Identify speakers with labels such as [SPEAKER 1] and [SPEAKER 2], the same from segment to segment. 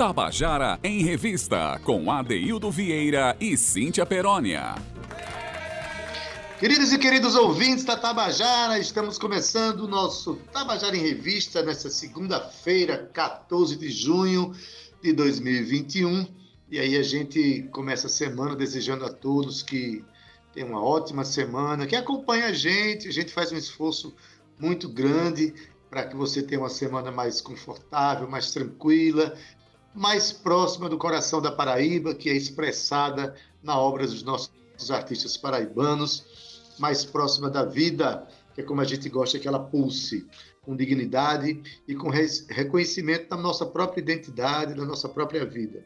[SPEAKER 1] Tabajara em Revista, com Adeildo Vieira e Cíntia Perónia.
[SPEAKER 2] Queridos e queridos ouvintes da Tabajara, estamos começando o nosso Tabajara em Revista nesta segunda-feira, 14 de junho de 2021. E aí a gente começa a semana desejando a todos que tenham uma ótima semana, que acompanhe a gente. A gente faz um esforço muito grande para que você tenha uma semana mais confortável, mais tranquila, mais próxima do coração da Paraíba, que é expressada na obra dos nossos artistas paraibanos mais próxima da vida, que é como a gente gosta que ela pulse, com dignidade e com reconhecimento da nossa própria identidade, da nossa própria vida.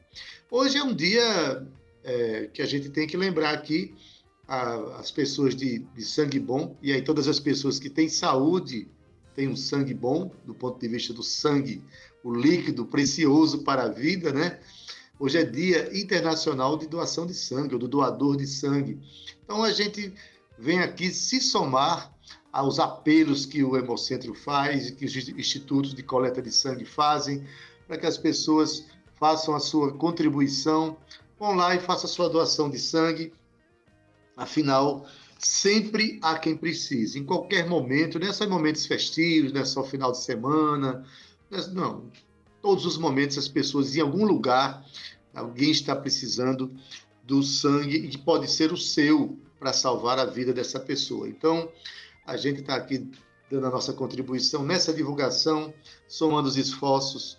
[SPEAKER 2] Hoje é um dia é, que a gente tem que lembrar aqui a, as pessoas de, de sangue bom, e aí todas as pessoas que têm saúde têm um sangue bom, do ponto de vista do sangue, o líquido precioso para a vida, né? Hoje é Dia Internacional de Doação de Sangue, ou do doador de sangue. Então a gente vem aqui se somar aos apelos que o Hemocentro faz e que os institutos de coleta de sangue fazem, para que as pessoas façam a sua contribuição, vão lá e façam a sua doação de sangue. Afinal, sempre há quem precise, em qualquer momento, não é só em momentos festivos, não é só final de semana, não. Todos os momentos as pessoas em algum lugar, alguém está precisando do sangue e pode ser o seu, para salvar a vida dessa pessoa. Então, a gente está aqui dando a nossa contribuição nessa divulgação, somando os esforços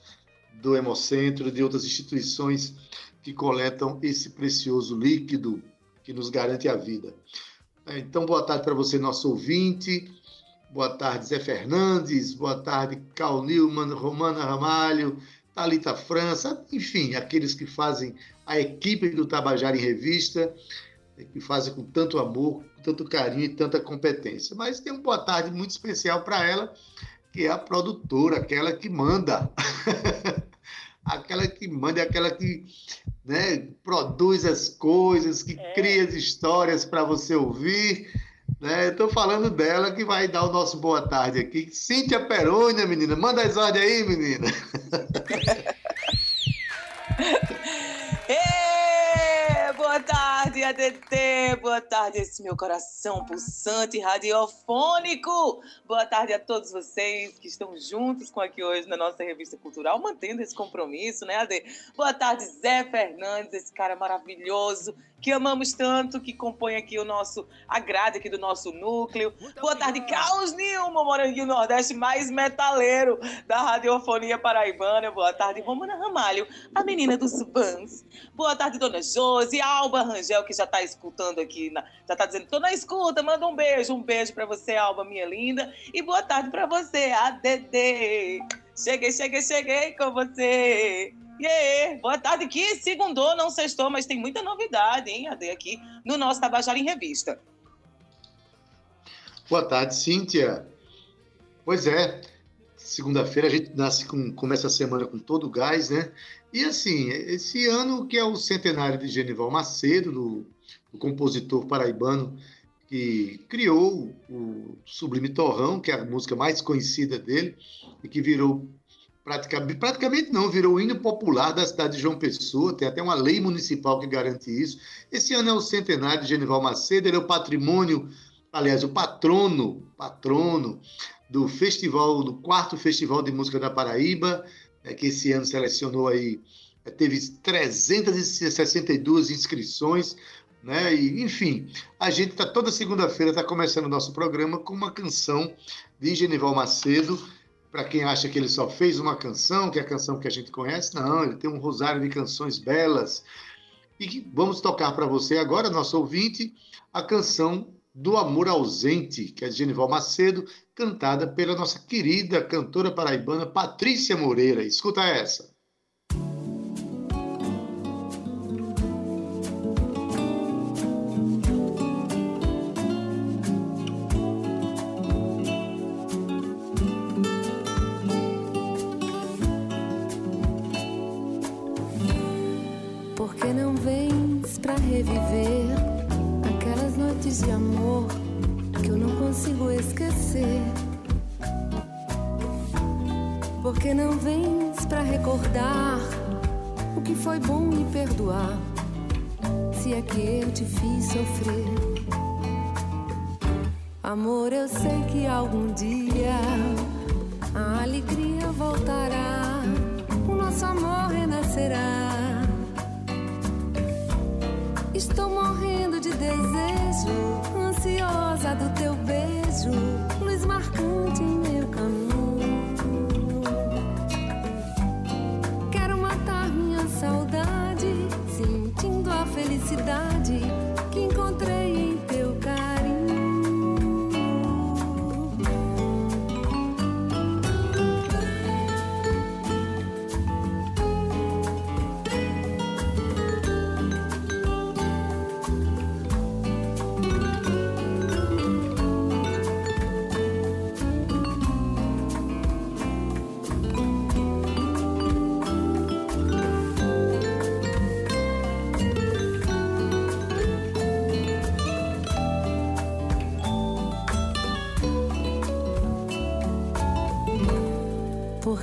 [SPEAKER 2] do Hemocentro e de outras instituições que coletam esse precioso líquido que nos garante a vida. Então, boa tarde para você, nosso ouvinte. Boa tarde, Zé Fernandes. Boa tarde, Cal Newman, Romana Ramalho, Talita França, enfim, aqueles que fazem a equipe do Tabajara em Revista que fazem com tanto amor, com tanto carinho e tanta competência. Mas tem uma boa tarde muito especial para ela, que é a produtora, aquela que manda. aquela que manda, aquela que né, produz as coisas, que é. cria as histórias para você ouvir. Né? Estou falando dela que vai dar o nosso boa tarde aqui. Cíntia Perônia, menina. Manda as ordens aí, menina.
[SPEAKER 3] tarde, ADT. Boa tarde, esse meu coração pulsante radiofônico. Boa tarde a todos vocês que estão juntos com aqui hoje na nossa revista cultural, mantendo esse compromisso, né, AD? Boa tarde, Zé Fernandes, esse cara maravilhoso que amamos tanto, que compõe aqui o nosso, a grade aqui do nosso núcleo. Muito Boa tarde, Carlos Nilma, Moranguinho Nordeste mais metaleiro da radiofonia paraibana. Boa tarde, Romana Ramalho, a menina dos vans. Boa tarde, Dona Josi, Alba Rangel, que já está escutando aqui, já está dizendo, tô na escuta, manda um beijo, um beijo para você, Alba, minha linda. E boa tarde para você, ADD. Cheguei, cheguei, cheguei com você. Yeah, boa tarde, que segundou, não sextou, mas tem muita novidade, hein, Ade, aqui no nosso Tabajara em Revista.
[SPEAKER 2] Boa tarde, Cíntia. Pois é, segunda-feira a gente nasce com, começa a semana com todo o gás, né? E assim, esse ano que é o centenário de Genival Macedo, do, do compositor paraibano que criou o Sublime Torrão, que é a música mais conhecida dele, e que virou praticamente, praticamente não, virou o hino popular da cidade de João Pessoa, tem até uma lei municipal que garante isso. Esse ano é o centenário de Genival Macedo, ele é o patrimônio, aliás, o patrono, patrono do festival, do quarto Festival de Música da Paraíba, é, que esse ano selecionou aí, é, teve 362 inscrições, né? E, enfim, a gente está toda segunda-feira está começando o nosso programa com uma canção de Genival Macedo, para quem acha que ele só fez uma canção, que é a canção que a gente conhece, não, ele tem um rosário de canções belas. E vamos tocar para você agora, nosso ouvinte, a canção do Amor Ausente, que é de Genival Macedo, cantada pela nossa querida cantora paraibana Patrícia Moreira. Escuta essa.
[SPEAKER 4] Porque não vens para recordar que foi bom e perdoar, se é que eu te fiz sofrer. Amor, eu sei que algum dia a alegria voltará, o nosso amor renascerá. Estou morrendo de desejo, ansiosa do teu beijo, a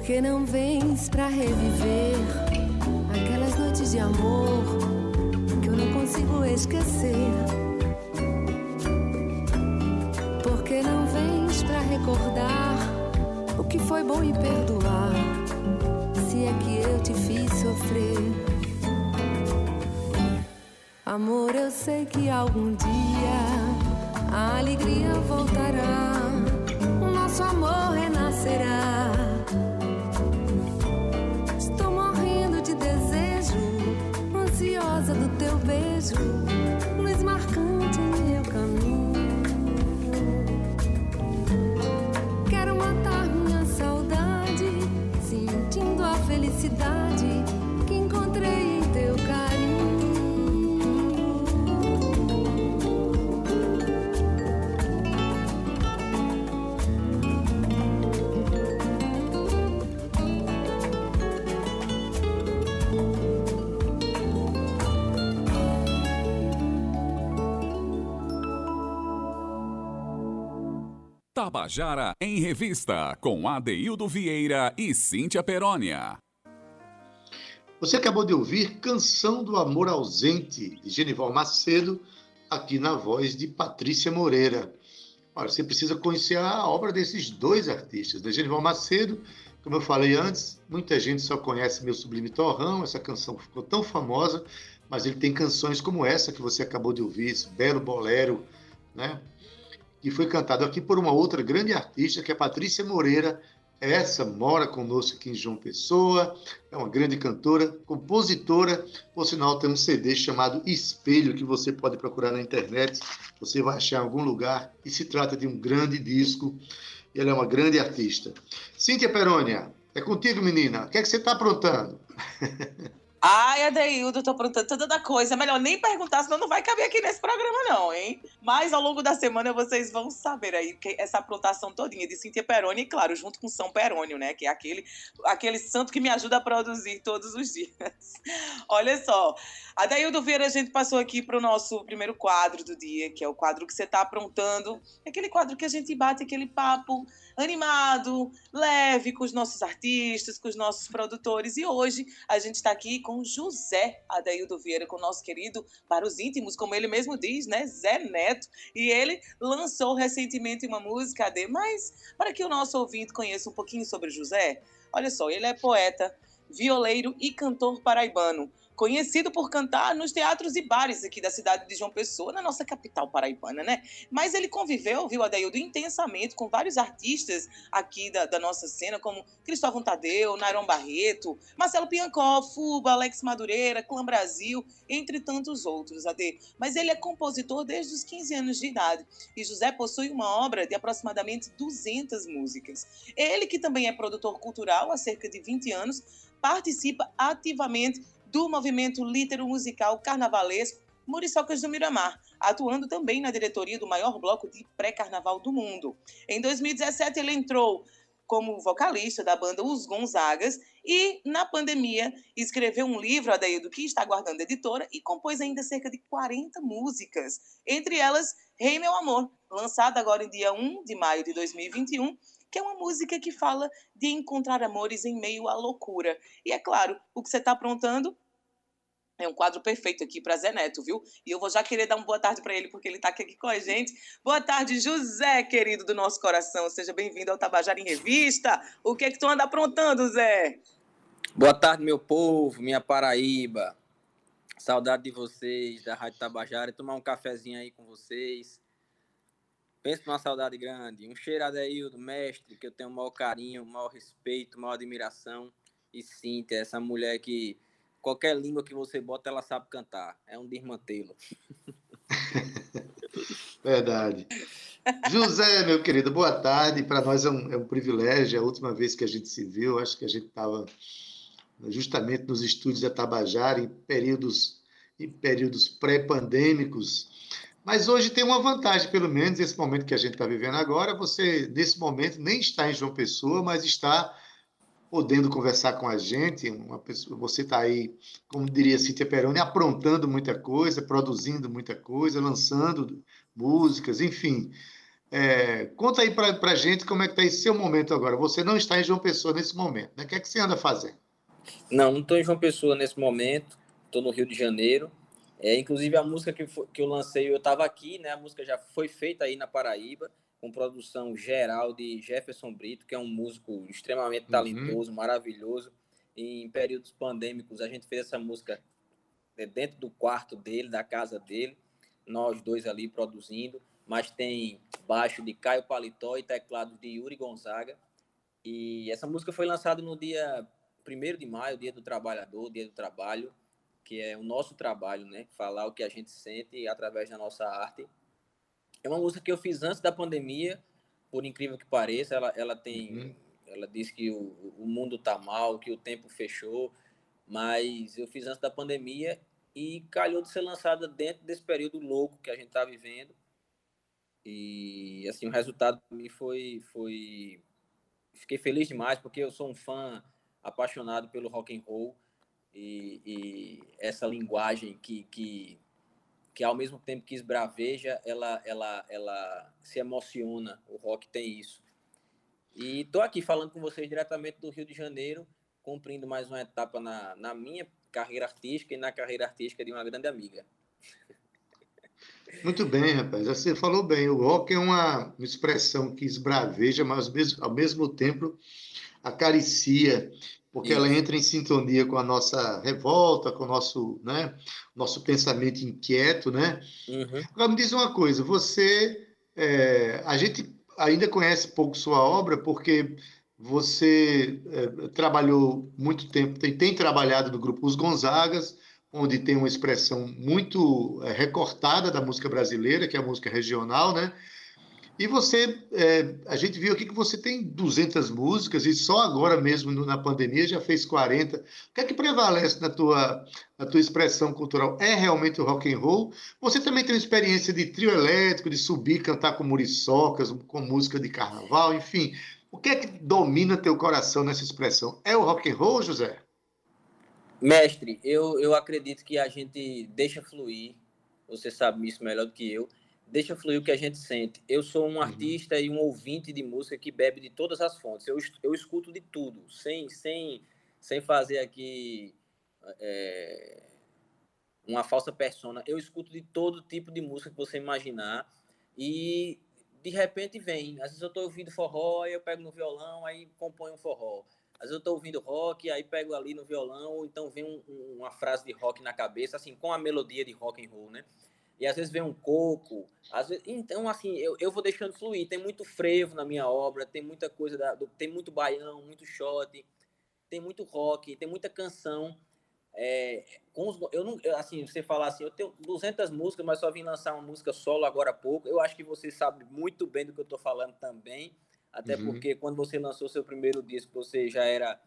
[SPEAKER 4] que não vens pra reviver aquelas noites de amor que eu não consigo esquecer? Por que não vens pra recordar o que foi bom e perdoar? Se é que eu te fiz sofrer. Amor, eu sei que algum dia a alegria voltará, o nosso amor renascerá. Do teu beijo, luz marcante
[SPEAKER 1] Tabajara em Revista, com Adeildo Vieira e Cíntia Perónia.
[SPEAKER 2] Você acabou de ouvir Canção do Amor Ausente, de Genival Macedo, aqui na voz de Patrícia Moreira. Olha, você precisa conhecer a obra desses dois artistas, né? Genival Macedo, como eu falei antes, muita gente só conhece Meu Sublime Torrão, essa canção ficou tão famosa, mas ele tem canções como essa que você acabou de ouvir, esse belo bolero, né? Que foi cantado aqui por uma outra grande artista, que é Patrícia Moreira. Essa mora conosco aqui em João Pessoa, é uma grande cantora, compositora. Por sinal, tem um CD chamado Espelho, que você pode procurar na internet. Você vai achar em algum lugar. E se trata de um grande disco. Ela é uma grande artista. Cíntia Perônia, é contigo, menina. O que é que você está aprontando?
[SPEAKER 3] Ai, Adeildo, tô aprontando toda a coisa. Melhor nem perguntar, senão não vai caber aqui nesse programa, não, hein? Mas ao longo da semana vocês vão saber aí essa aprontação todinha de Cintia Peroni, e claro, junto com São Perônio, né? Que é aquele, aquele santo que me ajuda a produzir todos os dias. Olha só, Adeildo Vieira, a gente passou aqui para o nosso primeiro quadro do dia, que é o quadro que você tá aprontando. É aquele quadro que a gente bate aquele papo animado, leve com os nossos artistas, com os nossos produtores. E hoje a gente está aqui com José Adaildo Vieira, com o nosso querido para os íntimos, como ele mesmo diz, né? Zé Neto. E ele lançou recentemente uma música, Ade, mas para que o nosso ouvinte conheça um pouquinho sobre José, olha só, ele é poeta, violeiro e cantor paraibano conhecido por cantar nos teatros e bares aqui da cidade de João Pessoa, na nossa capital paraibana, né? Mas ele conviveu, viu, Adaildo, intensamente com vários artistas aqui da, da nossa cena, como Cristóvão Tadeu, Nairon Barreto, Marcelo Piancó, Fuba, Alex Madureira, Clã Brasil, entre tantos outros, Ade. Mas ele é compositor desde os 15 anos de idade e José possui uma obra de aproximadamente 200 músicas. Ele, que também é produtor cultural há cerca de 20 anos, participa ativamente do movimento litero musical carnavalesco Muriçocas do Miramar, atuando também na diretoria do maior bloco de pré-carnaval do mundo. Em 2017, ele entrou como vocalista da banda Os Gonzagas e, na pandemia, escreveu um livro, Adaildo, que está guardando editora, e compôs ainda cerca de 40 músicas, entre elas Rei Meu Amor, lançada agora em dia 1 de maio de 2021, que é uma música que fala de encontrar amores em meio à loucura. E é claro, o que você está aprontando É um quadro perfeito aqui para Zé Neto, viu? E eu vou já querer dar uma boa tarde para ele, porque ele está aqui com a gente. Boa tarde, José, querido do nosso coração. Seja bem-vindo ao Tabajara em Revista. O que é que tu anda aprontando, Zé?
[SPEAKER 5] Boa tarde, meu povo, minha Paraíba. Saudade de vocês, da Rádio Tabajara. Tomar um cafezinho aí com vocês. Penso numa saudade grande. Um cheiro Deildo, mestre, que eu tenho o maior carinho, o maior respeito, maior admiração. E Cíntia, essa mulher que qualquer língua que você bota, ela sabe cantar. É um desmantelo.
[SPEAKER 2] Verdade. José, meu querido, boa tarde. Para nós é um, é um, privilégio. É a última vez que a gente se viu, acho que a gente estava justamente nos estúdios da Tabajara, em períodos, em períodos pré-pandêmicos. Mas hoje tem uma vantagem, pelo menos esse momento que a gente está vivendo agora. Você, nesse momento, nem está em João Pessoa, mas está podendo conversar com a gente. Pessoa, você está aí, como diria Cíntia Peroni, aprontando muita coisa, produzindo muita coisa, lançando músicas, enfim. É, conta aí para a gente como é que está esse seu momento agora. Você não está em João Pessoa nesse momento, né? O que é que você anda fazendo?
[SPEAKER 5] Não, não estou em João Pessoa nesse momento. Estou no Rio de Janeiro. É, inclusive a música que, que eu lancei, eu estava aqui, né? A música já foi feita aí na Paraíba com produção geral de Jefferson Brito, que é um músico extremamente uhum. talentoso, uhum. maravilhoso. Em períodos pandêmicos, a gente fez essa música é, dentro do quarto dele, da casa dele, nós dois ali produzindo, mas tem baixo de Caio Paletó e teclados de Yuri Gonzaga. E essa música foi lançada no dia 1 de maio, dia do trabalhador, dia do trabalho, que é o nosso trabalho, né? Falar o que a gente sente através da nossa arte. É uma música que eu fiz antes da pandemia, por incrível que pareça. Ela, ela tem. Uhum. Ela diz que o, o mundo tá mal, que o tempo fechou, mas eu fiz antes da pandemia e calhou de ser lançada dentro desse período louco que a gente tá vivendo. E assim, o resultado para mim foi, foi. Fiquei feliz demais, porque eu sou um fã apaixonado pelo rock and roll e, e essa linguagem que, que que ao mesmo tempo que esbraveja, ela, ela, ela se emociona. O rock tem isso. E estou aqui falando com vocês diretamente do Rio de Janeiro, cumprindo mais uma etapa na, na minha carreira artística e na carreira artística de uma grande amiga.
[SPEAKER 2] Muito bem, rapaz. Você falou bem. O rock é uma expressão que esbraveja, mas ao mesmo, ao mesmo tempo acaricia porque ela entra em sintonia com a nossa revolta, com o nosso, né, nosso pensamento inquieto, né? Uhum. Agora me diz uma coisa, você, é, a gente ainda conhece pouco sua obra porque você é, trabalhou muito tempo, tem, tem, trabalhado no grupo Os Gonzagas, onde tem uma expressão muito é, recortada da música brasileira, que é a música regional, né? E você, é, a gente viu aqui que você tem 200 músicas e só agora mesmo na pandemia já fez 40. O que é que prevalece na tua, na tua expressão cultural? É realmente o rock and roll? Você também tem experiência de trio elétrico, de subir, cantar com muriçocas, com música de carnaval, enfim. O que é que domina teu coração nessa expressão? É o rock and roll, José?
[SPEAKER 5] Mestre, eu, eu acredito que a gente deixa fluir. Você sabe isso melhor do que eu deixa fluir o que a gente sente. Eu sou um uhum. artista e um ouvinte de música que bebe de todas as fontes. Eu, eu escuto de tudo, sem, sem, sem fazer aqui é, uma falsa persona. Eu escuto de todo tipo de música que você imaginar e de repente vem. Às vezes eu estou ouvindo forró, aí eu pego no violão, aí componho um forró. Às vezes eu estou ouvindo rock, aí pego ali no violão, ou então vem um, um, uma frase de rock na cabeça, assim, com a melodia de rock and roll, né? E às vezes vem um coco. Às vezes, então, assim, eu, eu vou deixando fluir. Tem muito frevo na minha obra, tem muita coisa, da, do, tem muito baião, muito shot, tem muito rock, tem muita canção. É, com os, eu não, assim, você falar assim, eu tenho 200 músicas, mas só vim lançar uma música solo agora há pouco. Eu acho que você sabe muito bem do que eu estou falando também, até uhum. porque quando você lançou seu primeiro disco, você já era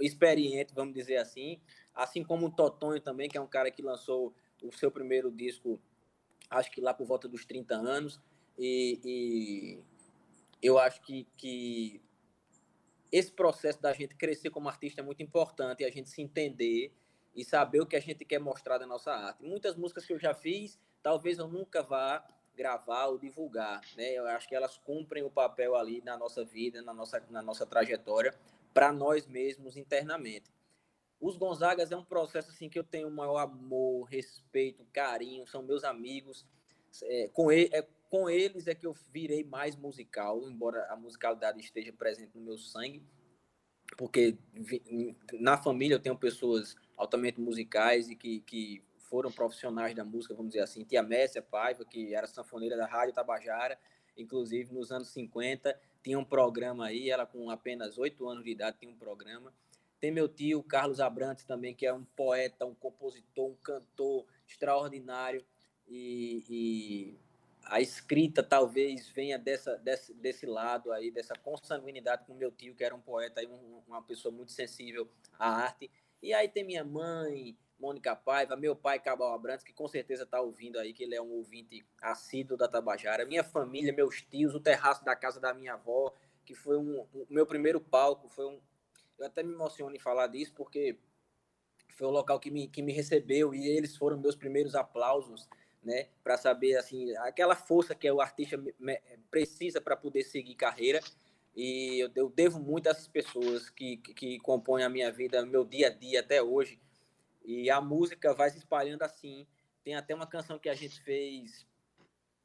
[SPEAKER 5] experiente, vamos dizer assim, assim como o Totonho também, que é um cara que lançou o seu primeiro disco, acho que lá por volta dos 30 anos, e, e eu acho que, que esse processo da gente crescer como artista é muito importante, a gente se entender e saber o que a gente quer mostrar da nossa arte. Muitas músicas que eu já fiz, talvez eu nunca vá gravar ou divulgar, né? Eu acho que elas cumprem o papel ali na nossa vida, na nossa, na nossa trajetória, para nós mesmos internamente. Os Gonzagas é um processo assim que eu tenho o maior amor, respeito, carinho, são meus amigos. É, com, ele, é, com eles é que eu virei mais musical, embora a musicalidade esteja presente no meu sangue, porque na família eu tenho pessoas altamente musicais e que, que foram profissionais da música, vamos dizer assim. Tia Messia Paiva, que era sanfoneira da Rádio Tabajara, inclusive nos anos 50, tinha um programa aí, ela com apenas oito anos de idade tinha um programa. Tem meu tio, Carlos Abrantes, também, que é um poeta, um compositor, um cantor extraordinário. E, e a escrita talvez venha dessa, desse, desse lado aí, dessa consanguinidade com meu tio, que era um poeta, aí, uma pessoa muito sensível à arte. E aí tem minha mãe, Mônica Paiva, meu pai, Cabal Abrantes, que com certeza está ouvindo aí, que ele é um ouvinte assíduo da Tabajara, minha família, meus tios, o terraço da casa da minha avó, que foi um, o meu primeiro palco, foi um... Eu até me emociono em falar disso, porque foi o local que me, que me recebeu e eles foram meus primeiros aplausos, né, para saber, assim, aquela força que o artista precisa para poder seguir carreira, e eu, eu devo muito a essas pessoas que, que, que compõem a minha vida, meu dia a dia até hoje, e a música vai se espalhando assim. Tem até uma canção que a gente fez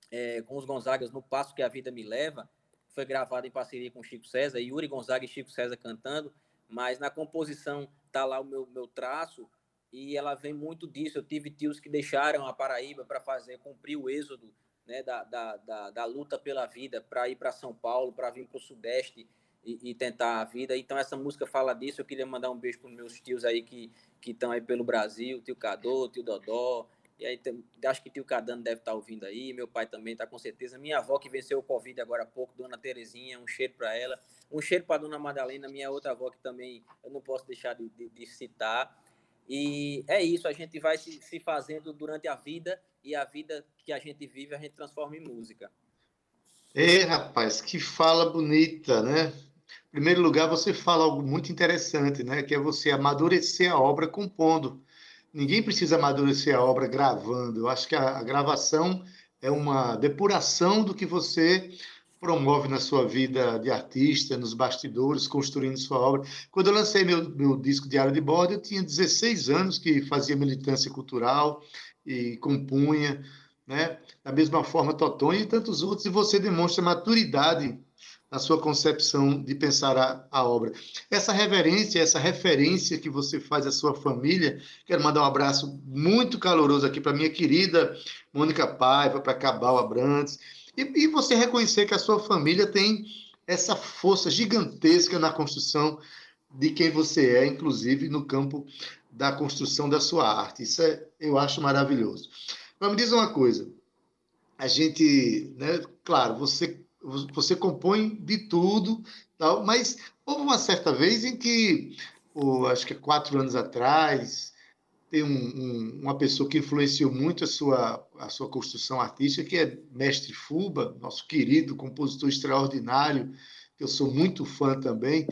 [SPEAKER 5] é, com os Gonzagas no Passo que a Vida Me Leva, foi gravada em parceria com Chico César, Yuri Gonzaga e Chico César cantando, mas na composição tá lá o meu, meu traço e ela vem muito disso. Eu tive tios que deixaram a Paraíba para fazer, cumprir o êxodo né, da, da, da, da luta pela vida, para ir para São Paulo, para vir para o Sudeste e, e, tentar a vida. Então essa música fala disso. Eu queria mandar um beijo para meus tios aí que que estão aí pelo Brasil, tio Cadô, tio Dodó, e aí acho que tio Cadano deve estar tá ouvindo aí, meu pai também está com certeza. Minha avó que venceu o Covid agora há pouco, dona Terezinha, um cheiro para ela. Um cheiro para dona Madalena, minha outra avó que também eu não posso deixar de, de, de citar. E é isso, a gente vai se, se fazendo durante a vida e a vida que a gente vive a gente transforma em música.
[SPEAKER 2] É, rapaz, que fala bonita, né? Em primeiro lugar, você fala algo muito interessante, né? Que é você amadurecer a obra compondo. Ninguém precisa amadurecer a obra gravando. Eu acho que a, a gravação é uma depuração do que você promove na sua vida de artista, nos bastidores, construindo sua obra. Quando eu lancei meu, meu disco Diário de Bordo, eu tinha 16 anos que fazia militância cultural e compunha, né? Da mesma forma, Totonho e tantos outros, e você demonstra maturidade na sua concepção de pensar a, a, obra. Essa reverência, essa referência que você faz à sua família, quero mandar um abraço muito caloroso aqui para minha querida Mônica Paiva, para Cabal Abrantes, e, e você reconhecer que a sua família tem essa força gigantesca na construção de quem você é, inclusive no campo da construção da sua arte. Isso é, eu acho maravilhoso. Mas me diz uma coisa, a gente, né, claro, você você compõe de tudo, tal, mas houve uma certa vez em que, acho que quatro anos atrás, tem um, um, uma pessoa que influenciou muito a sua, a sua construção artística, que é Mestre Fuba, nosso querido compositor extraordinário, que eu sou muito fã também.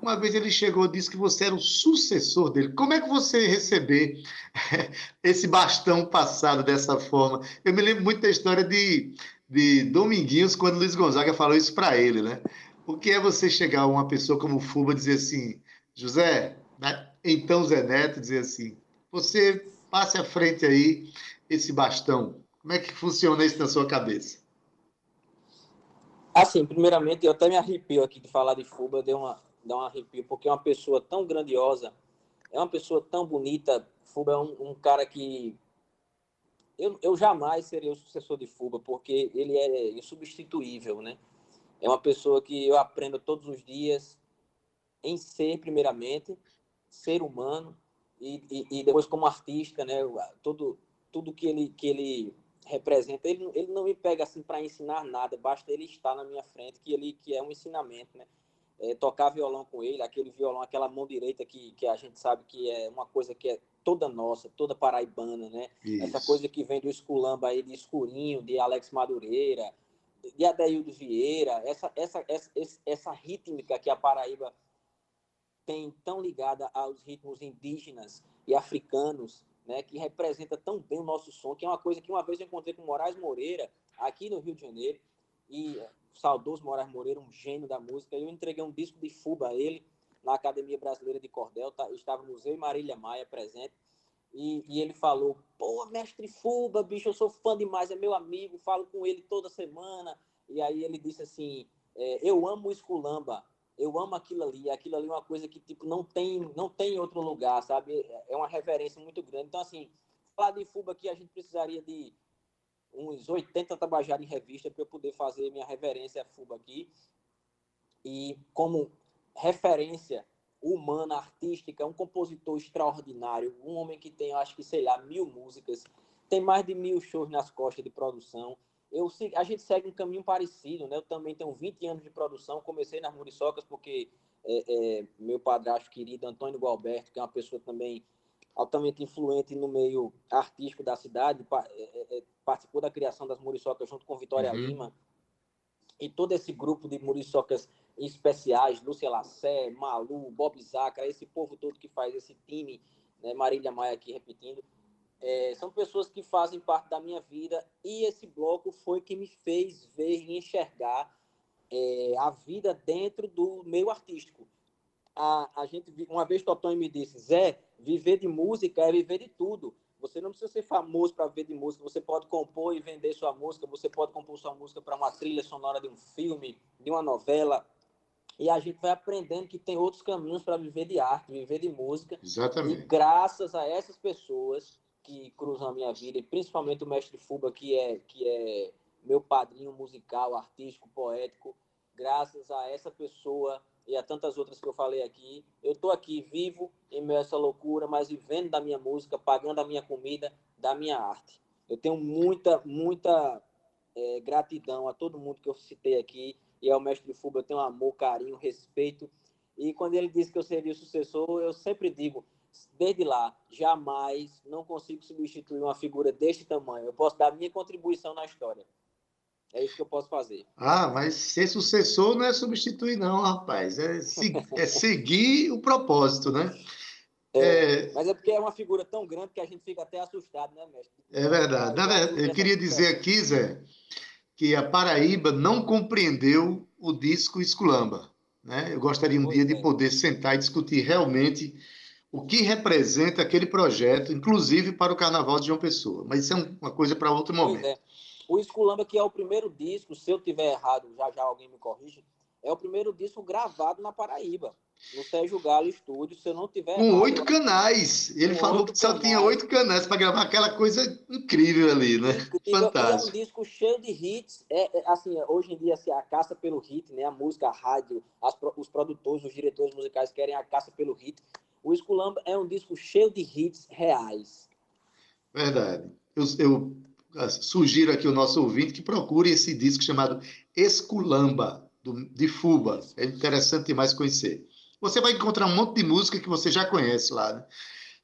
[SPEAKER 2] Uma vez ele chegou e disse que você era o sucessor dele. Como é que você receber esse bastão passado dessa forma? Eu me lembro muito da história de de Dominguinhos quando Luiz Gonzaga falou isso para ele, né? O que é você chegar a uma pessoa como o Fuba e dizer assim, José, né? então Zé Neto dizer assim, você passe à frente aí esse bastão. Como é que funciona isso na sua cabeça?
[SPEAKER 5] Assim, primeiramente, eu até me arrepio aqui de falar de Fuba, deu uma, dá um arrepio, porque é uma pessoa tão grandiosa, é uma pessoa tão bonita. Fuba é um, um cara que eu, eu jamais seria o sucessor de Fuba, porque ele é insubstituível, né? É uma pessoa que eu aprendo todos os dias em ser, primeiramente, ser humano, e, e, e depois como artista, né? Todo, tudo que ele, que ele representa, ele, ele não me pega assim para ensinar nada, basta ele estar na minha frente, que ele que é um ensinamento, né? É, tocar violão com ele, aquele violão, aquela mão direita que, que a gente sabe que é uma coisa que é toda nossa, toda paraibana, né? Isso. Essa coisa que vem do esculamba aí, de Escurinho, de Alex Madureira, de Adeildo Vieira, essa, essa, essa, essa rítmica que a Paraíba tem tão ligada aos ritmos indígenas e africanos, né, que representa tão bem o nosso som, que é uma coisa que uma vez eu encontrei com Moraes Moreira, aqui no Rio de Janeiro, e saudoso Moraes Moreira, um gênio da música, eu entreguei um disco de fuba a ele, na Academia Brasileira de Cordel, tá, estávamos eu e Marília Maia presente, e, e, ele falou, pô, mestre Fuba, bicho, eu sou fã demais, é meu amigo, falo com ele toda semana, e aí ele disse assim, é, eu amo o Esculamba, eu amo aquilo ali, aquilo ali é uma coisa que, tipo, não tem, não tem em outro lugar, sabe? É uma reverência muito grande. Então, assim, falar de Fuba aqui, a gente precisaria de uns 80 Tabajara em revista para eu poder fazer minha reverência a Fuba aqui. E como referência humana, artística, um compositor extraordinário, um homem que tem, acho que, sei lá, mil músicas, tem mais de mil shows nas costas de produção. Eu, a gente segue um caminho parecido, né? Eu também tenho 20 anos de produção, comecei nas Muriçocas porque é, é, meu padrasto querido, Antônio Gualberto, que é uma pessoa também altamente influente no meio artístico da cidade, é, é, é, participou da criação das Muriçocas junto com Vitória uhum. Lima, e todo esse grupo de Muriçocas especiais, Lúcia Lassé, Malu, Bob Zacra, esse povo todo que faz esse time, né, Marília Maia aqui repetindo, é, são pessoas que fazem parte da minha vida e esse bloco foi que me fez ver e enxergar é, a vida dentro do meio artístico. A, a gente, uma vez Totão me disse, Zé, viver de música é viver de tudo. Você não precisa ser famoso para viver de música. Você pode compor e vender sua música. Você pode compor sua música para uma trilha sonora de um filme, de uma novela. E a gente vai aprendendo que tem outros caminhos para viver de arte, viver de música.
[SPEAKER 2] Exatamente.
[SPEAKER 5] E graças a essas pessoas que cruzam a minha vida, e principalmente o mestre Fuba, que é, que é meu padrinho musical, artístico, poético, graças a essa pessoa e a tantas outras que eu falei aqui, eu estou aqui vivo em meio a essa loucura, mas vivendo da minha música, pagando a minha comida, da minha arte. Eu tenho muita, muita é, gratidão a todo mundo que eu citei aqui, e ao mestre Fuba eu tenho amor, carinho, respeito. E quando ele disse que eu seria o sucessor, eu sempre digo, desde lá, jamais não consigo substituir uma figura deste tamanho. Eu posso dar minha contribuição na história. É isso que eu posso fazer.
[SPEAKER 2] Ah, mas ser sucessor não é substituir, não, rapaz. É, se, é seguir o propósito, né?
[SPEAKER 5] É, é, mas é porque é uma figura tão grande que a gente fica até assustado, né, mestre?
[SPEAKER 2] É verdade. Na verdade eu queria dizer aqui, Zé, que a Paraíba não compreendeu o disco Esculamba. Né? Eu gostaria um pois dia é. de poder sentar e discutir realmente o que representa aquele projeto, inclusive para o Carnaval de João Pessoa. Mas isso é uma coisa para outro momento. É.
[SPEAKER 5] O Esculamba, que é o primeiro disco, se eu tiver errado, já já alguém me corrige, é o primeiro disco gravado na Paraíba, no Sérgio Galo Estúdio, se eu não tiver
[SPEAKER 2] Com errado, oito canais. Ele falou que só canais. tinha oito canais para gravar aquela coisa incrível ali, né? Fantástico.
[SPEAKER 5] É um disco cheio de hits. É, é, assim, hoje em dia, assim, a caça pelo hit, né? A música, a rádio, as, os produtores, os diretores musicais querem a caça pelo hit. O Esculamba é um disco cheio de hits reais.
[SPEAKER 2] Verdade. Eu, eu sugiro aqui o nosso ouvinte que procure esse disco chamado Esculamba, do, de Fuba. É interessante demais conhecer. Você vai encontrar um monte de música que você já conhece lá. Né?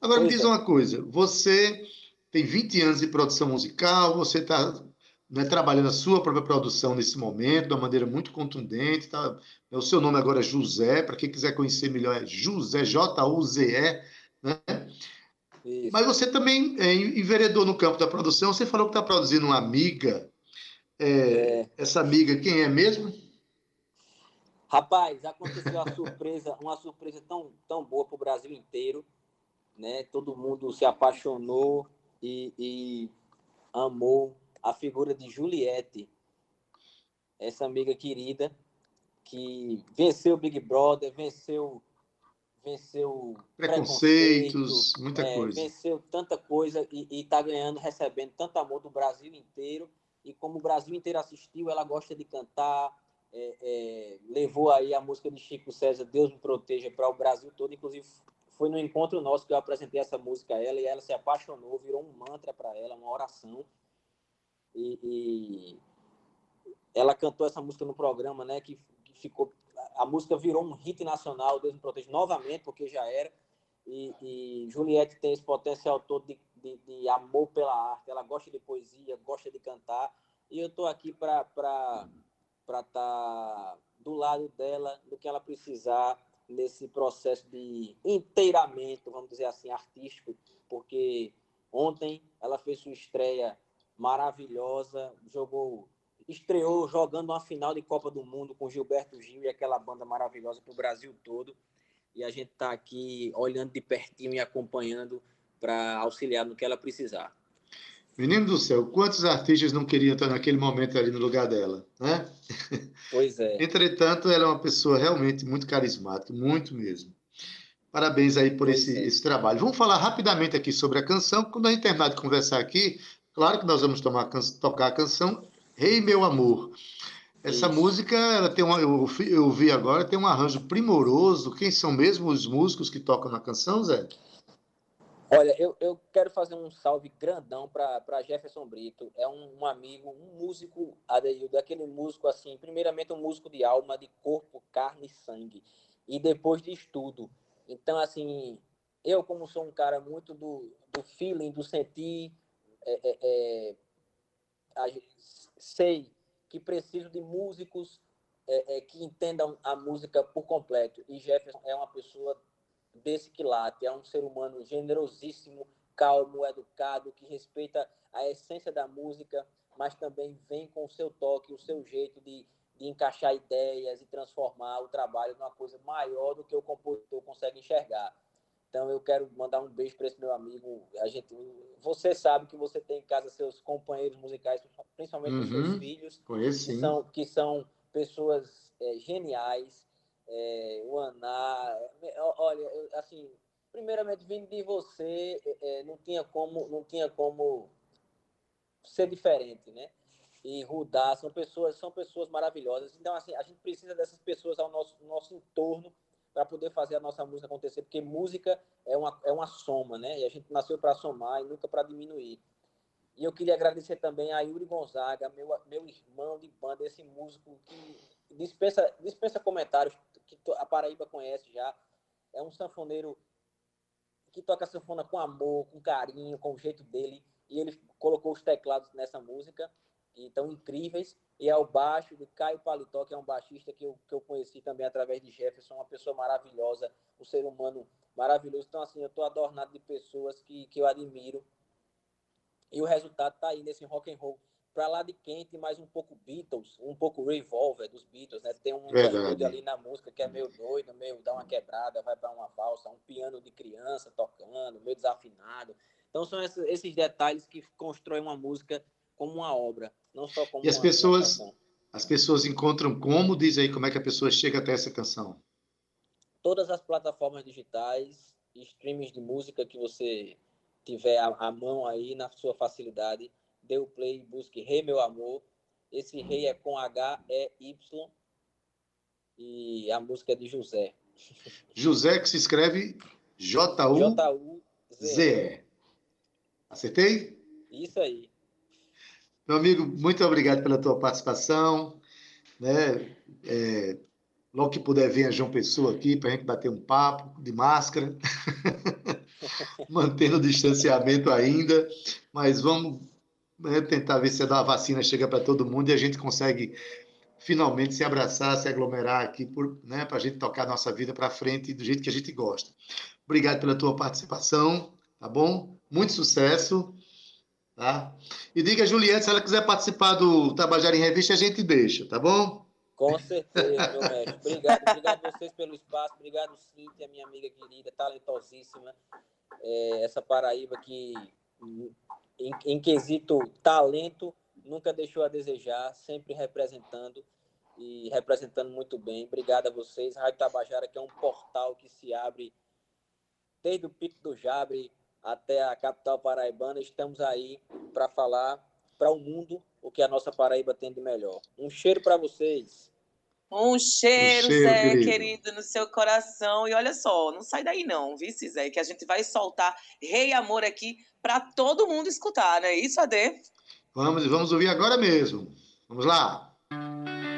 [SPEAKER 2] Agora, me diz é. uma coisa. Você tem 20 anos de produção musical, você está né, trabalhando a sua própria produção nesse momento, de uma maneira muito contundente. Tá? O seu nome agora é José, para quem quiser conhecer melhor, é José, J-U-Z-E. Né? Mas você também é enveredou no campo da produção. Você falou que está produzindo uma amiga. É, é. Essa amiga, quem é mesmo?
[SPEAKER 5] Rapaz, aconteceu uma surpresa, uma surpresa tão, tão boa para o Brasil inteiro. Né? Todo mundo se apaixonou e, e amou a figura de Juliette, essa amiga querida que venceu o Big Brother, venceu venceu
[SPEAKER 2] preconceitos, muita é, coisa.
[SPEAKER 5] Venceu tanta coisa e está ganhando, recebendo tanto amor do Brasil inteiro. E como o Brasil inteiro assistiu, ela gosta de cantar, é, é, levou aí a música de Chico César, Deus me proteja, para o Brasil todo. Inclusive, foi no encontro nosso que eu apresentei essa música a ela e ela se apaixonou, virou um mantra para ela, uma oração e, e, ela cantou essa música no programa, né? Que, que, ficou, a música virou um hit nacional, Deus me protege novamente, porque já era. E, e Juliette tem esse potencial todo de, de, de, amor pela arte. Ela gosta de poesia, gosta de cantar. E eu estou aqui para estar tá do lado dela, do que ela precisar nesse processo de inteiramento, vamos dizer assim, artístico, porque ontem ela fez sua estreia maravilhosa, jogou, estreou jogando uma final de Copa do Mundo com Gilberto Gil e aquela banda maravilhosa para o Brasil todo. e a gente está aqui olhando de pertinho e acompanhando para auxiliar no que ela precisar.
[SPEAKER 2] Menino do céu, quantos artistas não queriam estar naquele momento ali no lugar dela, né?
[SPEAKER 5] Pois é.
[SPEAKER 2] Entretanto, ela é uma pessoa realmente muito carismática, muito mesmo. Parabéns aí por esse, é. esse trabalho. Vamos falar rapidamente aqui sobre a canção. Quando a gente terminar de conversar aqui, claro que nós vamos tomar, tocar a canção Rei hey, Meu Amor. Essa Isso. música, ela tem uma, eu, eu vi agora, tem um arranjo primoroso. Quem são mesmo os músicos que tocam na canção, Zé?
[SPEAKER 5] Olha, eu, eu quero fazer um salve grandão para Jefferson Brito. É um, um, amigo, um músico, Adeildo, aquele músico assim, primeiramente um músico de alma, de corpo, carne e sangue. E depois de estudo. Então, assim, eu como sou um cara muito do, do feeling, do sentir, é, é, é, sei que preciso de músicos é, é, que entendam a música por completo. E Jefferson é uma pessoa desse quilate. É um ser humano generosíssimo, calmo, educado, que respeita a essência da música, mas também vem com o seu toque, o seu jeito de, de encaixar ideias e transformar o trabalho numa coisa maior do que o compositor consegue enxergar. Então eu quero mandar um beijo para esse meu amigo. A gente, você sabe que você tem em casa seus companheiros musicais, principalmente uhum, os seus filhos,
[SPEAKER 2] conheço,
[SPEAKER 5] que são que são pessoas é, geniais é, o Aná. Olha, assim, primeiramente vindo de você, é, é, não tinha como, não tinha como ser diferente, né? E Rudá são pessoas, são pessoas maravilhosas. Então, assim, a gente precisa dessas pessoas ao nosso, nosso entorno para poder fazer a nossa música acontecer, porque música é uma, é uma soma, né? E a gente nasceu para somar e nunca para diminuir. E eu queria agradecer também a Yuri Gonzaga, meu, meu irmão de banda, esse músico que dispensa, dispensa comentários, que a Paraíba conhece já. É um sanfoneiro que toca sanfona com amor, com carinho, com o jeito dele. E ele colocou os teclados nessa música, que estão incríveis. E é o baixo de Caio Paletó, que é um baixista que eu, que eu conheci também através de Jefferson, uma pessoa maravilhosa, um ser humano maravilhoso. Então, assim, eu estou adornado de pessoas que, que eu admiro. E o resultado está aí nesse rock and roll para lá de quente, mais um pouco Beatles, um pouco Revolver dos Beatles, né? Tem um doido ali na música que é meio doido, meio dá uma quebrada, vai para uma valsa, um piano de criança tocando, meio desafinado. Então são esses, esses detalhes que constroem uma música como uma obra, não só como
[SPEAKER 2] E as pessoas as pessoas encontram como, diz aí como é que a pessoa chega até essa canção.
[SPEAKER 5] Todas as plataformas digitais, streams de música que você tiver à mão aí na sua facilidade, dê o play, busque Rei Meu Amor. Esse rei é com H-E-Y e a música é de José.
[SPEAKER 2] José que se escreve J-U-Z-E. Acertei?
[SPEAKER 5] Isso aí.
[SPEAKER 2] Meu amigo, muito obrigado pela tua participação. Né? É, logo que puder vir a João Pessoa aqui para a gente bater um papo de máscara, mantendo o distanciamento ainda, mas vamos né, tentar ver se a vacina chega para todo mundo e a gente consegue finalmente se abraçar, se aglomerar aqui né, para a gente tocar a nossa vida para frente do jeito que a gente gosta. Obrigado pela tua participação, tá bom? Muito sucesso. Tá? E diga a Juliette, se ela quiser participar do Tabajara em Revista, a gente deixa, tá bom?
[SPEAKER 5] Com certeza, meu mestre. Obrigado, obrigado a vocês pelo espaço. Obrigado, Cíntia, minha amiga querida, talentosíssima. É, essa Paraíba que em, em quesito talento, nunca deixou a desejar, sempre representando e representando muito bem. Obrigado a vocês. Rádio Tabajara, que é um portal que se abre desde o Pico do Jabre até a capital paraibana. Estamos aí para falar para o mundo o que a nossa Paraíba tem de melhor. Um cheiro para vocês.
[SPEAKER 3] Um cheiro, um cheiro Zé, querido. querido. no seu coração. E olha só, não sai daí não, vice Zé, que a gente vai soltar Rei Amor aqui para todo mundo escutar, não é isso, Ade?
[SPEAKER 2] Vamos, vamos ouvir agora mesmo. Vamos lá.
[SPEAKER 5] santa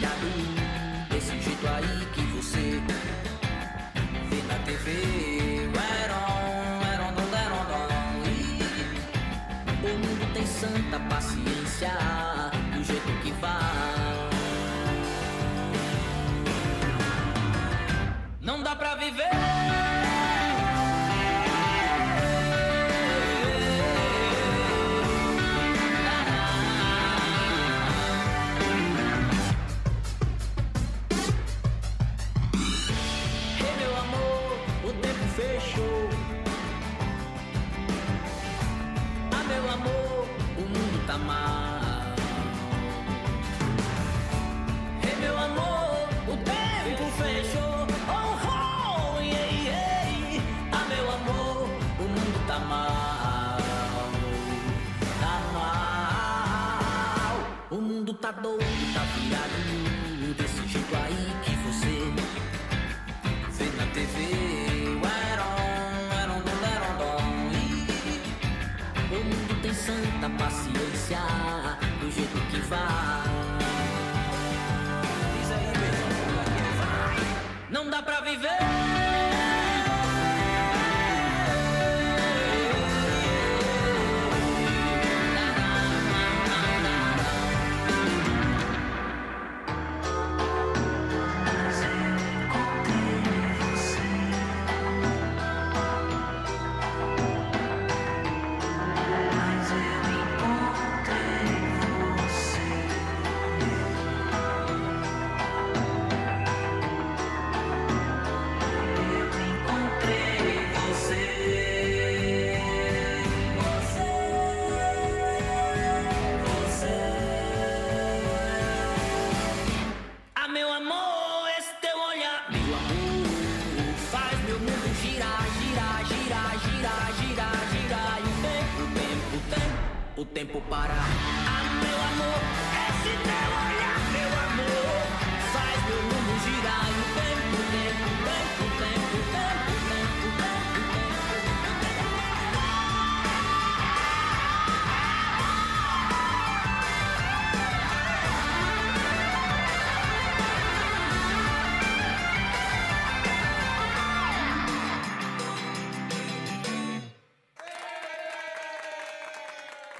[SPEAKER 5] tá. Desse jeito aí que você tá doido, tá virado desse jeito aí que você vê na TV. Ueron, eron, eron, e o mundo tem santa paciência do jeito que vai. Diz aí, Não dá pra viver.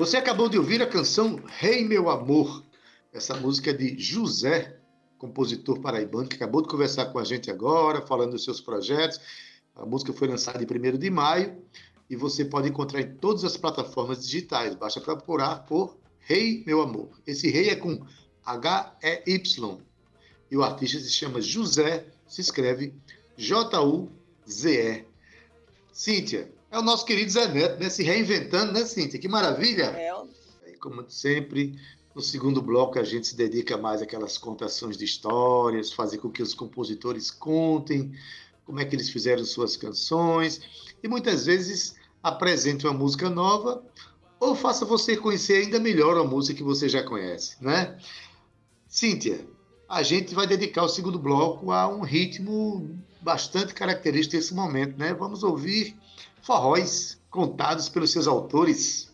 [SPEAKER 2] Você acabou de ouvir a canção Rei hey, Meu Amor. Essa música é de José, compositor paraibano, que acabou de conversar com a gente agora, falando dos seus projetos. A música foi lançada em 1 de maio e você pode encontrar em todas as plataformas digitais. Basta procurar por Rei hey, Meu Amor. Esse rei é com H-E-Y. E o artista se chama José, se escreve J-U-Z-E. Cíntia, é o nosso querido Zé Neto, né? Se reinventando, né, Cíntia? Que maravilha! É. Como sempre, no segundo bloco a gente se dedica mais àquelas contações de histórias, fazer com que os compositores contem como é que eles fizeram suas canções e muitas vezes apresente uma música nova ou faça você conhecer ainda melhor a música que você já conhece, né? Cíntia, a gente vai dedicar o segundo bloco a um ritmo bastante característico desse momento, né? Vamos ouvir forróis contados pelos seus autores.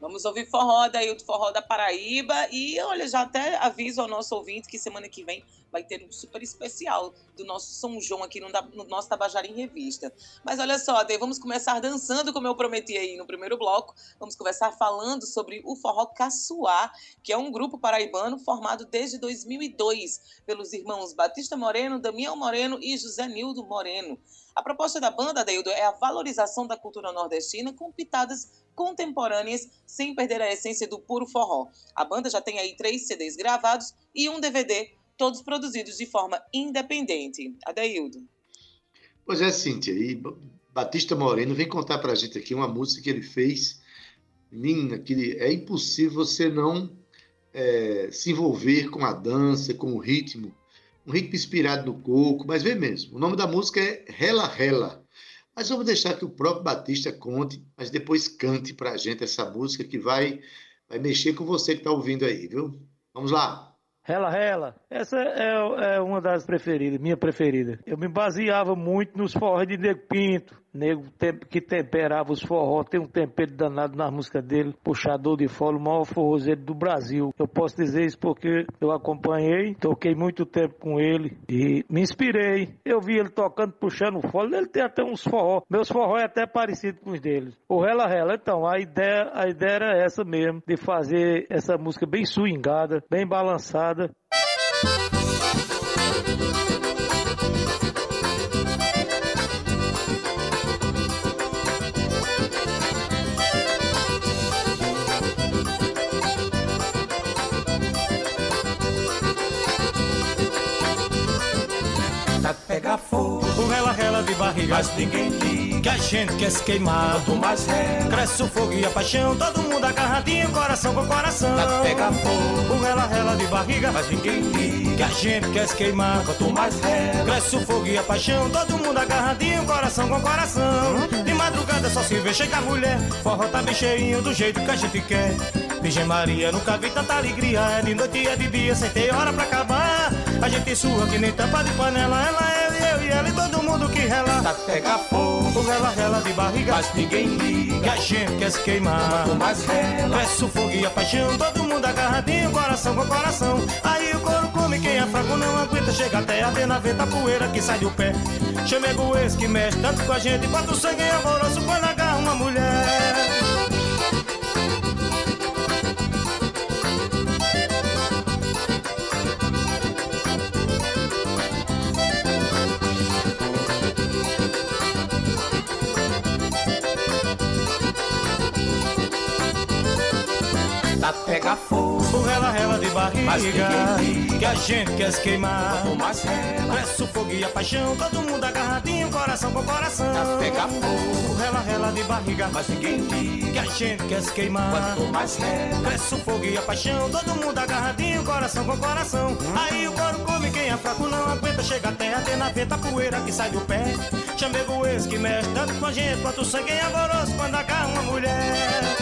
[SPEAKER 3] Vamos ouvir forró daí, o forró da Paraíba. E olha, já até aviso ao nosso ouvinte que semana que vem vai ter um super especial do nosso São João aqui no, no nosso Tabajara em Revista. Mas olha só, Ade, vamos começar dançando, como eu prometi aí no primeiro bloco. Vamos começar falando sobre o Forró Caçuá, que é um grupo paraibano formado desde 2002 pelos irmãos Batista Moreno, Damião Moreno e José Nildo Moreno. A proposta da banda, Deildo, é a valorização da cultura nordestina com pitadas contemporâneas, sem perder a essência do puro forró. A banda já tem aí três CDs gravados e um DVD, todos produzidos de forma independente. Adeildo.
[SPEAKER 2] Pois é, Cíntia. E Batista Moreno vem contar para a gente aqui uma música que ele fez. Linda, que é impossível você não é, se envolver com a dança, com o ritmo um ritmo inspirado no coco, mas vê mesmo, o nome da música é Rela Rela. Mas vamos deixar que o próprio Batista conte, mas depois cante para a gente essa música que vai, vai mexer com você que está ouvindo aí, viu? Vamos lá.
[SPEAKER 6] Rela Rela, essa é, é, uma das preferidas, minha preferida. Eu me baseava muito nos forros de Nego Pinto, nego que temperava os forró, tem um tempero danado na música dele, puxador de fole, o maior forrozeiro do Brasil. Eu posso dizer isso porque eu acompanhei, toquei muito tempo com ele e me inspirei. Eu vi ele tocando, puxando o fole, ele tem até uns forró. Meus forró é até parecido com os deles. O Rela Rela, então, a ideia, a ideia era essa mesmo, de fazer essa música bem swingada, bem balançada.
[SPEAKER 7] Barriga, mas ninguém liga. Que a gente quer se queimar. Quanto mais rela, cresce o fogo e a paixão. Todo mundo agarradinho, coração com coração. Tá pega fogo. O rela rela de barriga, mas ninguém liga. Que a gente quer se queimar. Quanto mais rela, cresce o fogo e a paixão. Todo mundo agarradinho, coração com coração. De madrugada só se vê chegar mulher. Forró tá bem cheinho do jeito que a gente quer. Virgem Maria, nunca vi tanta alegria. É de noite e é de dia, sem ter hora pra acabar. A gente sua que nem tampa de panela. Ela é eu e todo mundo que rela. Tá pega fogo, rela, rela de barriga. Mas ninguém liga, a gente quer se queimar. Quanto mais rela, cresce o fogo e a paixão. Todo mundo agarradinho, coração com coração. Aí o couro come, quem é fraco não aguenta. Chega até a ver na venta, poeira que sai do pé. Chamego ex que mexe tanto com a gente. Bota o sangue em alvoroço quando agarra uma mulher. Pega fogo, rela, rela de barriga Que a gente quer se queimar. Mais rela, cresce o fogo e a paixão Todo mundo agarradinho, coração com coração. Tá pega fogo, rela, rela de barriga Mas ninguém que a gente quer se queimar. Quanto mais rela, o fogo e a paixão Todo mundo agarradinho, coração com coração. Aí o couro come, quem é fraco não aguenta. Chega até a ter na venta, poeira que sai do pé. Chamei o ex que mexe tanto com a gente Quanto o sangue é amoroso quando agarra uma mulher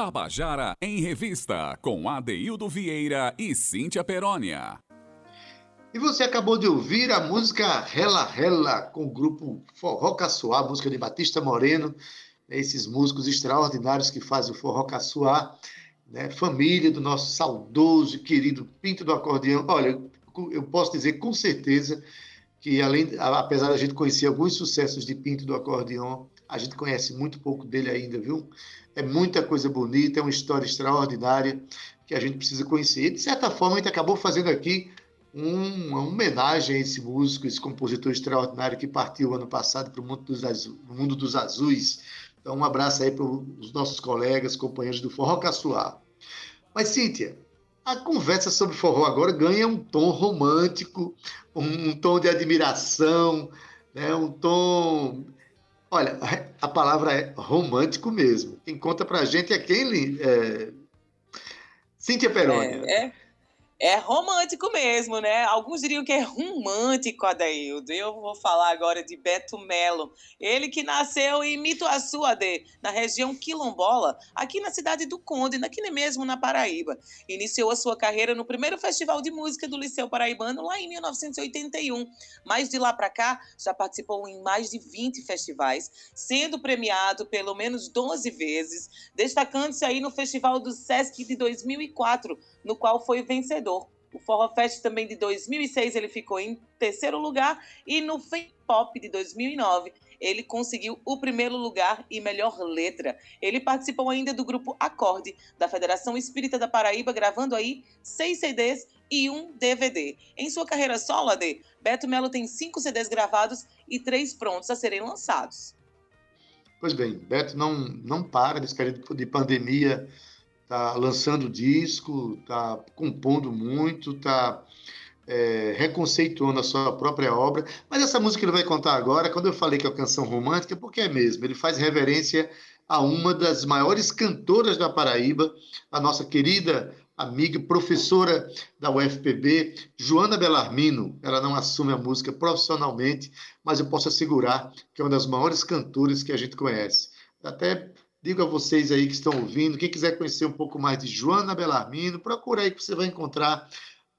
[SPEAKER 1] Tabajara em Revista, com Adeildo Vieira e Cíntia Perónia.
[SPEAKER 2] E você acabou de ouvir a música Rela Rela, com o grupo Forró Caçoar, música de Batista Moreno, né, esses músicos extraordinários que fazem o Forró Caçoar, né, família do nosso saudoso e querido Pinto do Acordeão. Olha, eu posso dizer com certeza que, além, apesar da gente conhecer alguns sucessos de Pinto do Acordeão, a gente conhece muito pouco dele ainda, viu? É muita coisa bonita, é uma história extraordinária que a gente precisa conhecer. E, de certa forma, a gente acabou fazendo aqui um, uma homenagem a esse músico, esse compositor extraordinário que partiu ano passado para o mundo dos, mundo dos azuis. Então, um abraço aí para os nossos colegas, companheiros do Forró Caçoar. Mas, Cíntia, a conversa sobre forró agora ganha um tom romântico, um, um tom de admiração, né? um tom Olha, a palavra é romântico mesmo. Quem conta pra gente é quem. É... Cíntia Peroni.
[SPEAKER 3] É, é, é romântico mesmo, né? Alguns diriam que é romântico, Adaildo. Eu vou falar agora de Beto Melo. Ele que nasceu em Mituaçu, Ade, na região quilombola, aqui na cidade do Conde, aqui mesmo na Paraíba. Iniciou a sua carreira no primeiro Festival de Música do Liceu Paraibano, lá em 1981. Mas de lá para cá, já participou em mais de 20 festivais, sendo premiado pelo menos 12 vezes, destacando-se aí no Festival do Sesc de 2004, no qual foi vencedor. O Forró Fest também de 2006 ele ficou em terceiro lugar e no Fame Pop de 2009 ele conseguiu o primeiro lugar e melhor letra. Ele participou ainda do grupo Acorde da Federação Espírita da Paraíba, gravando aí seis CDs e um DVD. Em sua carreira solo, AD, Beto Melo tem cinco CDs gravados e três prontos a serem lançados.
[SPEAKER 2] Pois bem, Beto não, não para nesse período de pandemia, está lançando disco, está compondo muito, está é, reconceituando a sua própria obra. Mas essa música que ele vai contar agora, quando eu falei que é uma canção romântica, porque é mesmo, ele faz reverência a uma das maiores cantoras da Paraíba, a nossa querida amiga, professora da UFPB, Joana Bellarmino. Ela não assume a música profissionalmente, mas eu posso assegurar que é uma das maiores cantoras que a gente conhece. Até digo a vocês aí que estão ouvindo, quem quiser conhecer um pouco mais de Joana Bellarmino, procura aí que você vai encontrar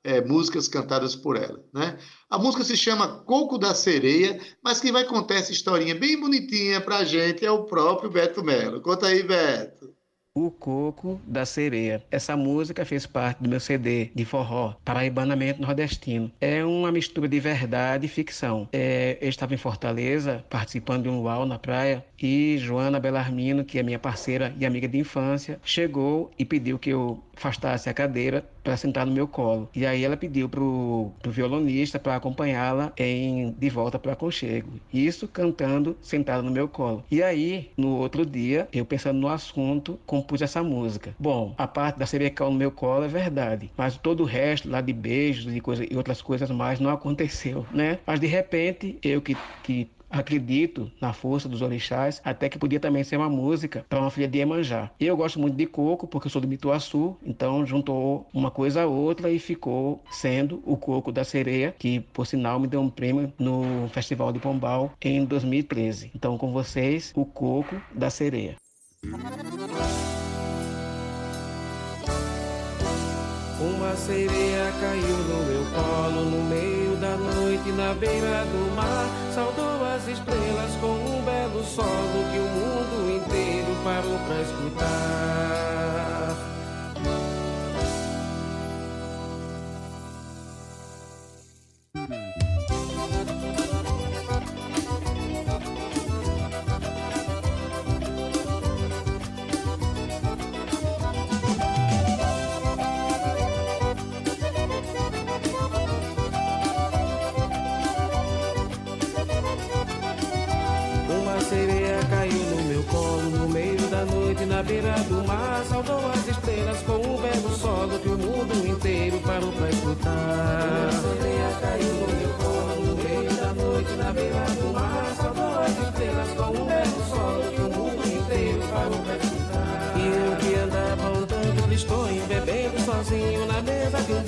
[SPEAKER 2] é, músicas cantadas por ela. Né? A música se chama Coco da Sereia, mas quem vai contar essa historinha bem bonitinha para a gente é o próprio Beto Melo. Conta aí, Beto.
[SPEAKER 8] O Coco da Sereia. Essa música fez parte do meu CD de forró, Paraibanamento Nordestino. É uma mistura de verdade e ficção. É, eu estava em Fortaleza, participando de um luau na praia, e Joana Belarmino, que é minha parceira e amiga de infância, chegou e pediu que eu afastasse a cadeira para sentar no meu colo. E aí ela pediu pro, pro violonista para acompanhá-la em De Volta para Conchego. Isso cantando sentada no meu colo. E aí, no outro dia, eu pensando no assunto, compus essa música. Bom, a parte da cerecal no meu colo é verdade, mas todo o resto lá de beijos e, coisa, e outras coisas mais não aconteceu, né? Mas de repente, eu que, que acredito na força dos orixás, até que podia também ser uma música para uma filha de Iemanjá. Eu gosto muito de coco porque eu sou do Mituaçu, então juntou uma coisa a outra e ficou sendo o coco da sereia, que por sinal me deu um prêmio no Festival de Pombal em 2013. Então com vocês, o coco da sereia.
[SPEAKER 9] Uma sereia caiu no meu colo no meio da noite na beira do mar. Saudou estrelas com um belo que beira do mar. Saudou as estrelas com um belo solo que o mundo inteiro parou pra escutar. Uma sereia caiu no meu colo no meio da noite na beira do mar. Saudou as estrelas com um belo solo que o mundo inteiro parou pra escutar. E eu que andava tanto tristonho, bebendo sozinho na mesa de um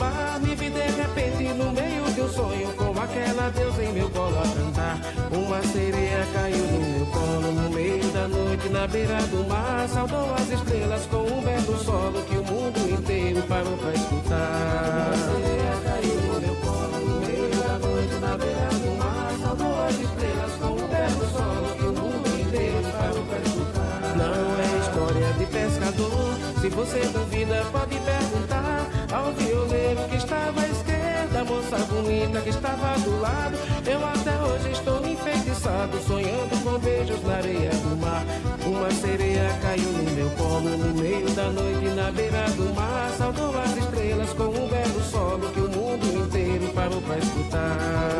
[SPEAKER 9] na beira do mar. Saudou as estrelas com um belo solo que o mundo inteiro parou pra escutar. Sereia caiu no meu colo no meio da noite na beira do mar. Saudou as estrelas com um belo solo que o mundo inteiro parou pra escutar. Não é história de pescador. Se você duvida, pode perguntar ao violeiro que estava à esquerda, a moça bonita que estava do lado. Eu até hoje estou enfeitiçado, sonhando com beijos na areia do mar. Uma sereia caiu no meu colo no meio da noite na beira do mar. Saudou as estrelas com um belo solo que o mundo inteiro parou pra escutar.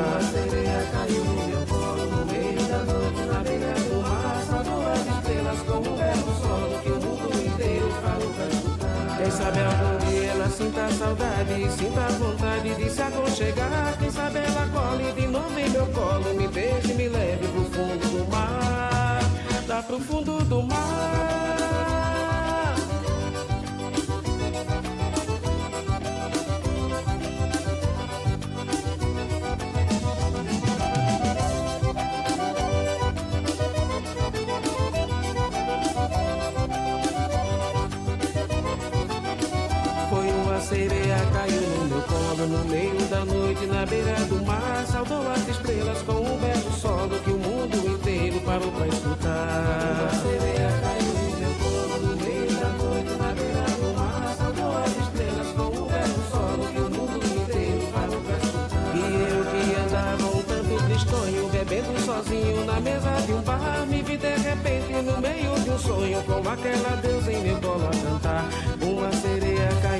[SPEAKER 9] Uma sereia caiu no meu colo no meio da noite na beira do mar. Saudou as estrelas com um belo solo que o mundo inteiro parou pra escutar. Quem sabe algum sinta saudade, sinta vontade de se aconchegar. Quem sabe ela cole de novo em meu colo, me beije me leve pro fundo do mar. Lá pro fundo do mar. Na beira do mar. Saudou as estrelas com um belo solo que o mundo inteiro parou pra escutar. Sereia caiu no meu do mar. Estrelas com um belo solo que o mundo inteiro parou pra escutar. E eu que andava um tanto tristonho, bebendo sozinho na mesa de um bar, me vi de repente no meio de um sonho com aquela deusa em meu colo a cantar. Uma sereia caiu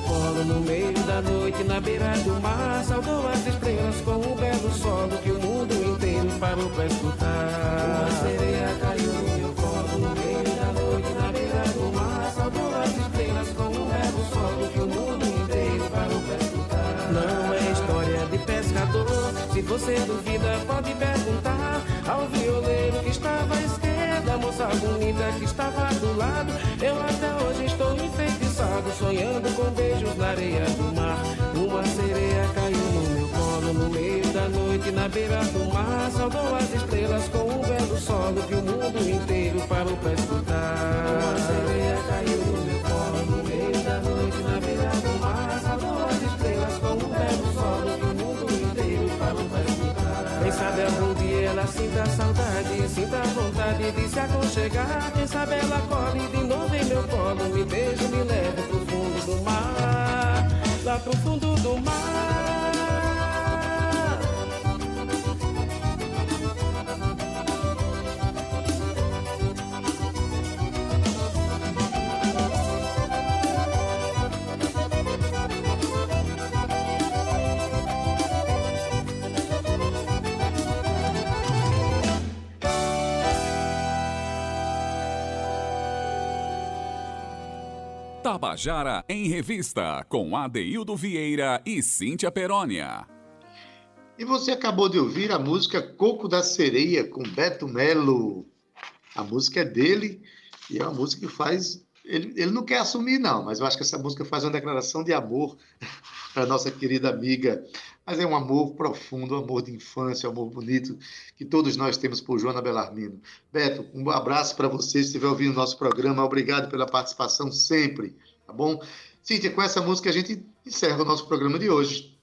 [SPEAKER 9] no colo no meio da noite, na beira do mar. Saudou as estrelas com um belo solo que o mundo inteiro parou pra escutar. Uma sereia caiu no meu colo no meio da noite, na beira do mar. Saudou as estrelas com um belo solo que o mundo inteiro parou pra escutar. Não é história de pescador, se você duvida pode perguntar ao violeiro que estava à esquerda, a moça bonita que estava do lado. Eu até hoje estou sonhando com beijos na areia do mar. Uma sereia caiu no meu colo no meio da noite, na beira do mar. Saudou as estrelas com um belo solo que o mundo inteiro parou pra escutar. Uma sereia caiu no meu colo no meio da noite, na beira do mar. Saudou as estrelas com um belo solo que o mundo inteiro parou pra escutar. Quem sabe algum dia ela sinta saudade, sinta vontade de se aconchegar. Quem sabe ela corre de novo em meu colo, me beije, me leve pro fundo do mar, lá pro fundo do mar.
[SPEAKER 1] Tabajara em Revista, com Adeildo Vieira e Cíntia Perónia.
[SPEAKER 2] E você acabou de ouvir a música Coco da Sereia, com Beto Melo. A música é dele e é uma música que faz. Ele, ele não quer assumir, não, mas eu acho que essa música faz uma declaração de amor para nossa querida amiga. Mas é um amor profundo, um amor de infância, um amor bonito que todos nós temos por Joana Belarmino. Beto, um abraço para você se estiver ouvindo o nosso programa. Obrigado pela participação sempre, tá bom? Cíntia, com essa música a gente encerra o nosso programa de hoje.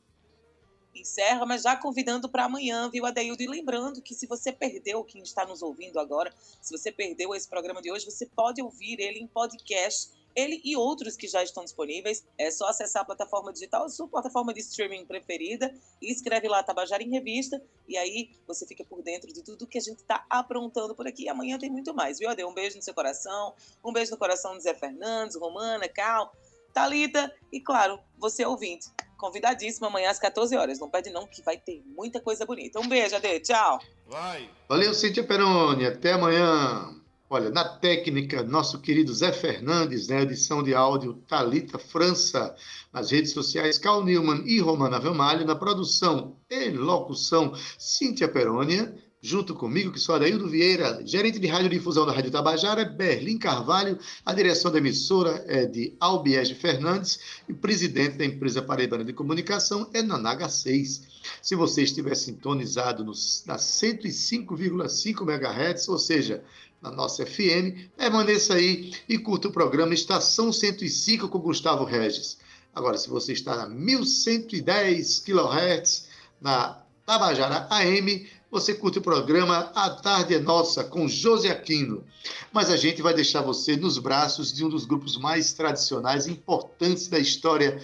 [SPEAKER 3] Encerra, mas já convidando para amanhã, viu, Adeildo? E lembrando que se você perdeu, quem está nos ouvindo agora, se você perdeu esse programa de hoje, você pode ouvir ele em podcast ele e outros que já estão disponíveis. É só acessar a plataforma digital, a sua plataforma de streaming preferida, e escreve lá Tabajara em Revista, e aí você fica por dentro de tudo que a gente está aprontando por aqui. Amanhã tem muito mais, viu, Ade? Um beijo no seu coração, um beijo no coração do Zé Fernandes, Romana, Cal, Talita e, claro, você ouvinte. Convidadíssimo amanhã às 14 horas. Não perde não, que vai ter muita coisa bonita. Um beijo, Ade. Tchau.
[SPEAKER 10] Vai.
[SPEAKER 2] Valeu, Cíntia Peroni. Até amanhã. Olha, na técnica, nosso querido Zé Fernandes, na edição de áudio, Talita França, nas redes sociais, Cal Newman e Romana Velmalho, na produção e locução, Cíntia Perônia, junto comigo, que sou Adaildo Vieira, gerente de radiodifusão da Rádio Tabajara, Berlim Carvalho, a direção da emissora é de Albiege Fernandes. E presidente da empresa Paraibana de Comunicação é Nanaga 6. Se você estiver sintonizado nos, na 105,5 MHz, ou seja, na nossa FM. Permaneça aí e curta o programa Estação 105 com Gustavo Regis. Agora, se você está na 1110 kHz, na Tabajara AM, você curte o programa A Tarde é Nossa, com José Aquino. Mas a gente vai deixar você nos braços de um dos grupos mais tradicionais e importantes da história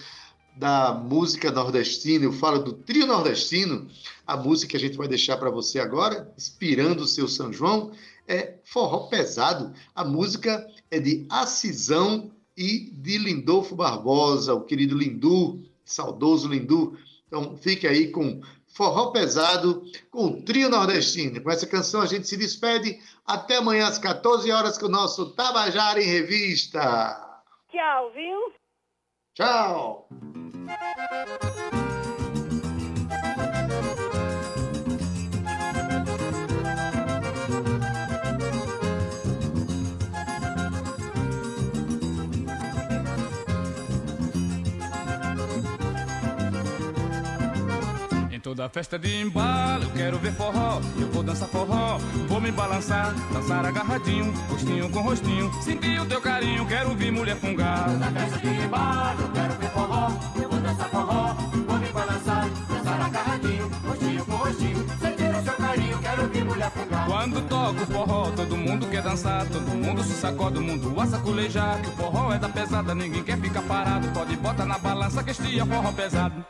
[SPEAKER 2] da música nordestina. Eu falo do trio nordestino. A música que a gente vai deixar para você agora, inspirando o seu São João, é forró pesado. A música é de Acisão e de Lindolfo Barbosa, o querido Lindu, saudoso Lindu. Então fique aí com forró pesado com o trio nordestino. Com essa canção a gente se despede. Até amanhã às 14 horas com o nosso Tabajara em Revista.
[SPEAKER 11] Tchau, viu?
[SPEAKER 2] Tchau.
[SPEAKER 10] Toda festa de embalo, eu quero ver forró, eu vou dançar forró, vou me balançar, dançar agarradinho, rostinho com rostinho, sentir o teu carinho, quero ver mulher fungar.
[SPEAKER 12] Toda festa de embalo, eu quero ver forró, eu vou dançar forró, vou me balançar, dançar agarradinho, rostinho com rostinho, sentir o seu carinho, quero ver mulher fungar.
[SPEAKER 10] Quando toco forró, todo mundo quer dançar, todo mundo se sacode, o mundo a saculejar, que o forró é da pesada, ninguém quer ficar parado, pode botar na balança que este é forró pesado.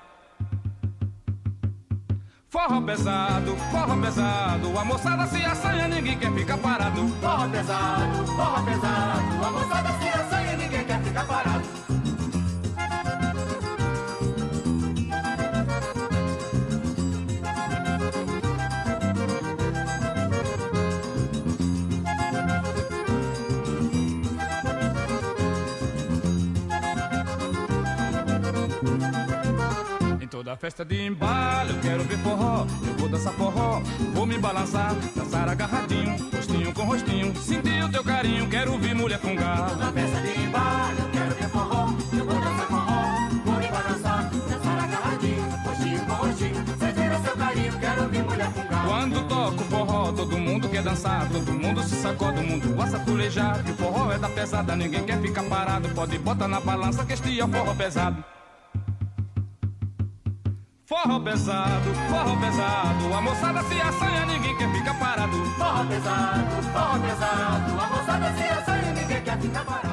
[SPEAKER 10] Forró pesado, forró pesado, a moçada se assanha, ninguém quer ficar parado.
[SPEAKER 12] Forró pesado, forró pesado, a moçada se assanha, ninguém quer ficar parado.
[SPEAKER 10] Na festa de embalo eu quero ver forró, eu vou dançar forró, vou me balançar, dançar agarradinho, rostinho com rostinho, sentir o teu carinho, quero ouvir mulher fungar.
[SPEAKER 12] Na festa de embalo eu quero ver forró, eu vou dançar forró, vou me balançar, dançar agarradinho, rostinho com rostinho, sentir o seu carinho, quero ouvir mulher fungar.
[SPEAKER 10] Quando toco forró, todo mundo quer dançar, todo mundo se sacode, o mundo gosta fulejar, que o forró é da pesada, ninguém quer ficar parado, pode botar na balança que este é o forró pesado. Forró pesado, forró pesado, a moçada se assanha, ninguém quer ficar parado.
[SPEAKER 12] Forró pesado, forró pesado, a moçada se assanha, ninguém quer ficar parado.